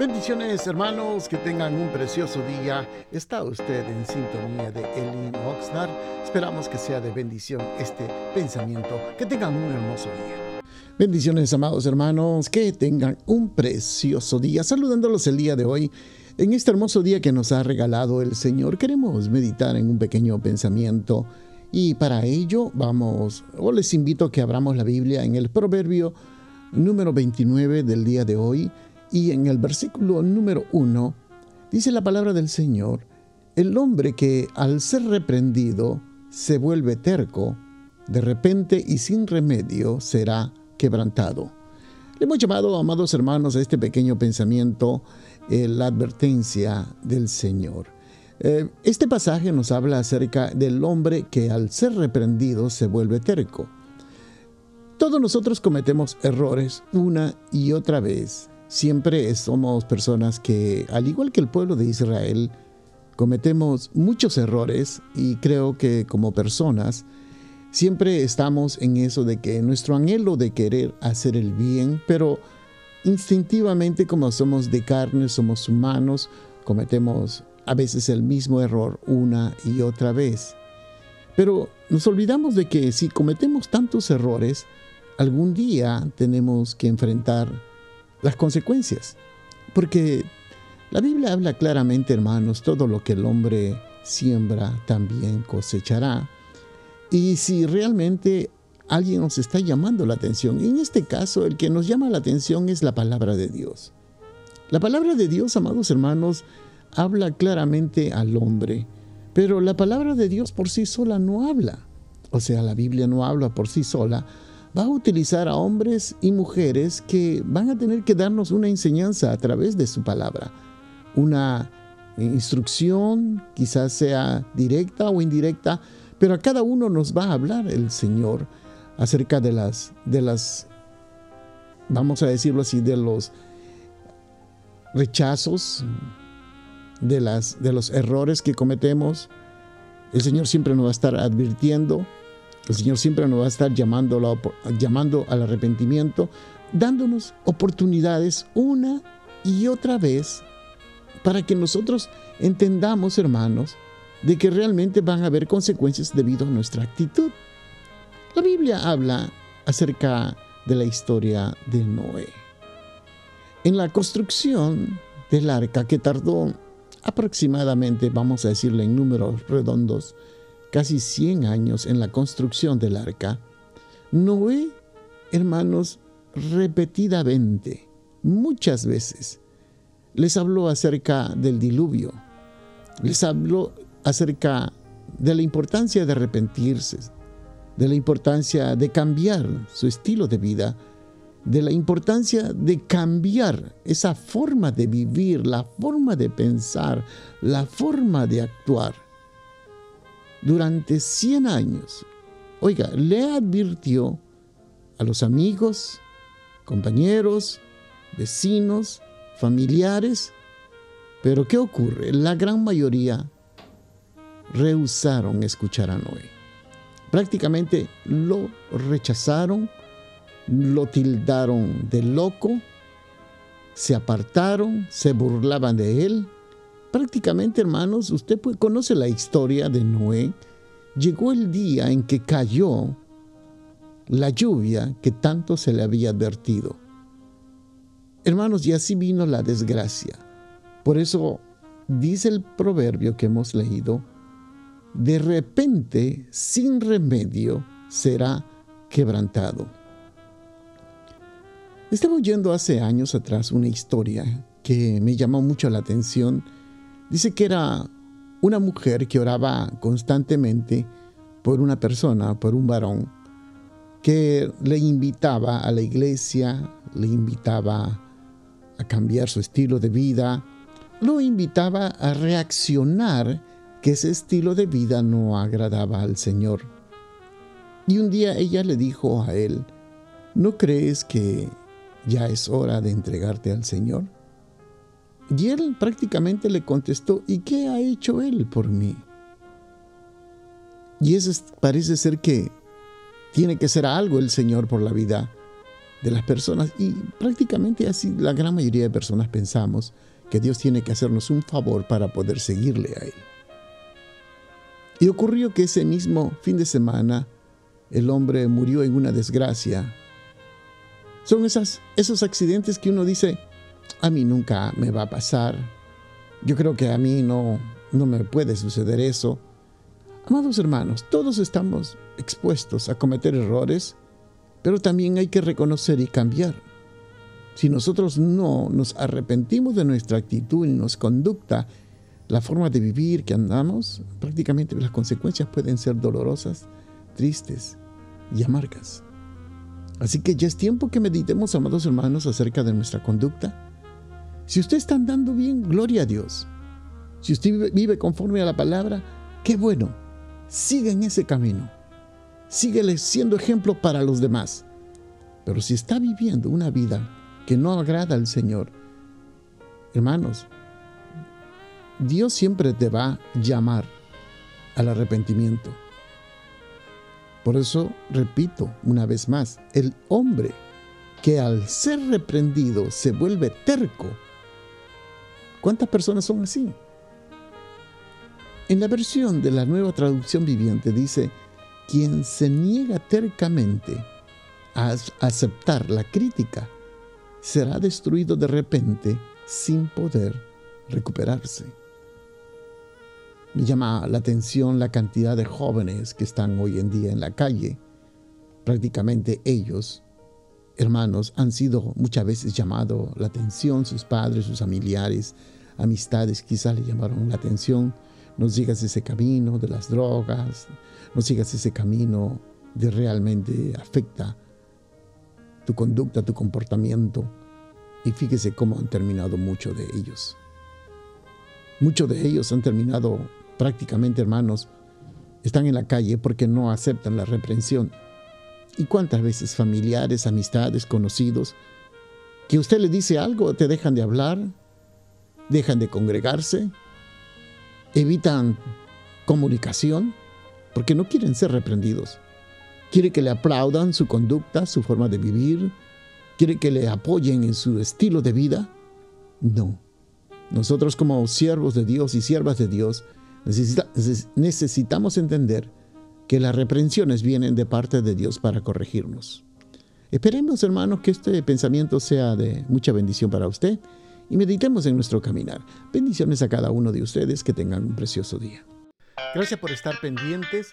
Bendiciones hermanos, que tengan un precioso día. Está usted en sintonía de Elin Oxnard. Esperamos que sea de bendición este pensamiento. Que tengan un hermoso día. Bendiciones amados hermanos, que tengan un precioso día. Saludándolos el día de hoy. En este hermoso día que nos ha regalado el Señor, queremos meditar en un pequeño pensamiento. Y para ello vamos, o les invito a que abramos la Biblia en el proverbio número 29 del día de hoy y en el versículo número 1 dice la palabra del Señor, el hombre que al ser reprendido se vuelve terco, de repente y sin remedio será quebrantado. Le hemos llamado, amados hermanos, a este pequeño pensamiento eh, la advertencia del Señor. Eh, este pasaje nos habla acerca del hombre que al ser reprendido se vuelve terco. Todos nosotros cometemos errores una y otra vez siempre somos personas que, al igual que el pueblo de Israel, cometemos muchos errores y creo que como personas siempre estamos en eso de que nuestro anhelo de querer hacer el bien, pero instintivamente como somos de carne, somos humanos, cometemos a veces el mismo error una y otra vez. Pero nos olvidamos de que si cometemos tantos errores, algún día tenemos que enfrentar las consecuencias. Porque la Biblia habla claramente, hermanos, todo lo que el hombre siembra también cosechará. Y si realmente alguien nos está llamando la atención, en este caso el que nos llama la atención es la palabra de Dios. La palabra de Dios, amados hermanos, habla claramente al hombre, pero la palabra de Dios por sí sola no habla. O sea, la Biblia no habla por sí sola, va a utilizar a hombres y mujeres que van a tener que darnos una enseñanza a través de su palabra, una instrucción, quizás sea directa o indirecta, pero a cada uno nos va a hablar el Señor acerca de las, de las, vamos a decirlo así, de los rechazos, de, las, de los errores que cometemos. El Señor siempre nos va a estar advirtiendo el Señor siempre nos va a estar llamando, llamando al arrepentimiento, dándonos oportunidades una y otra vez para que nosotros entendamos, hermanos, de que realmente van a haber consecuencias debido a nuestra actitud. La Biblia habla acerca de la historia de Noé. En la construcción del arca que tardó aproximadamente, vamos a decirle en números redondos, casi 100 años en la construcción del arca, Noé, hermanos, repetidamente, muchas veces, les habló acerca del diluvio, les habló acerca de la importancia de arrepentirse, de la importancia de cambiar su estilo de vida, de la importancia de cambiar esa forma de vivir, la forma de pensar, la forma de actuar durante 100 años. Oiga, le advirtió a los amigos, compañeros, vecinos, familiares, pero ¿qué ocurre? La gran mayoría rehusaron escuchar a Noé. Prácticamente lo rechazaron, lo tildaron de loco, se apartaron, se burlaban de él, Prácticamente, hermanos, usted conoce la historia de Noé. Llegó el día en que cayó la lluvia que tanto se le había advertido. Hermanos, y así vino la desgracia. Por eso dice el proverbio que hemos leído, de repente, sin remedio, será quebrantado. Estaba oyendo hace años atrás una historia que me llamó mucho la atención Dice que era una mujer que oraba constantemente por una persona, por un varón, que le invitaba a la iglesia, le invitaba a cambiar su estilo de vida, lo invitaba a reaccionar que ese estilo de vida no agradaba al Señor. Y un día ella le dijo a él, ¿no crees que ya es hora de entregarte al Señor? Y él prácticamente le contestó, ¿y qué ha hecho él por mí? Y eso parece ser que tiene que ser algo el Señor por la vida de las personas y prácticamente así la gran mayoría de personas pensamos que Dios tiene que hacernos un favor para poder seguirle a Él. Y ocurrió que ese mismo fin de semana el hombre murió en una desgracia. Son esas, esos accidentes que uno dice, a mí nunca me va a pasar. Yo creo que a mí no, no me puede suceder eso. Amados hermanos, todos estamos expuestos a cometer errores, pero también hay que reconocer y cambiar. Si nosotros no nos arrepentimos de nuestra actitud y nuestra conducta, la forma de vivir que andamos, prácticamente las consecuencias pueden ser dolorosas, tristes y amargas. Así que ya es tiempo que meditemos, amados hermanos, acerca de nuestra conducta. Si usted está andando bien, gloria a Dios. Si usted vive conforme a la palabra, qué bueno. Siga en ese camino. Síguele siendo ejemplo para los demás. Pero si está viviendo una vida que no agrada al Señor, hermanos, Dios siempre te va a llamar al arrepentimiento. Por eso, repito una vez más, el hombre que al ser reprendido se vuelve terco. ¿Cuántas personas son así? En la versión de la nueva traducción viviente dice, quien se niega tercamente a aceptar la crítica será destruido de repente sin poder recuperarse. Me llama la atención la cantidad de jóvenes que están hoy en día en la calle. Prácticamente ellos, hermanos, han sido muchas veces llamados la atención, sus padres, sus familiares, amistades quizás le llamaron la atención no sigas ese camino de las drogas, no sigas ese camino de realmente afecta tu conducta, tu comportamiento. Y fíjese cómo han terminado muchos de ellos. Muchos de ellos han terminado prácticamente, hermanos, están en la calle porque no aceptan la reprensión. ¿Y cuántas veces familiares, amistades, conocidos, que usted le dice algo, te dejan de hablar, dejan de congregarse, evitan comunicación porque no quieren ser reprendidos. Quiere que le aplaudan su conducta, su forma de vivir. Quiere que le apoyen en su estilo de vida. No. Nosotros como siervos de Dios y siervas de Dios necesitamos entender que las reprensiones vienen de parte de Dios para corregirnos. Esperemos, hermanos, que este pensamiento sea de mucha bendición para usted y meditemos en nuestro caminar. Bendiciones a cada uno de ustedes, que tengan un precioso día. Gracias por estar pendientes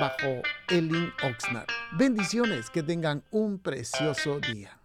bajo Elin Oxnard. Bendiciones, que tengan un precioso día.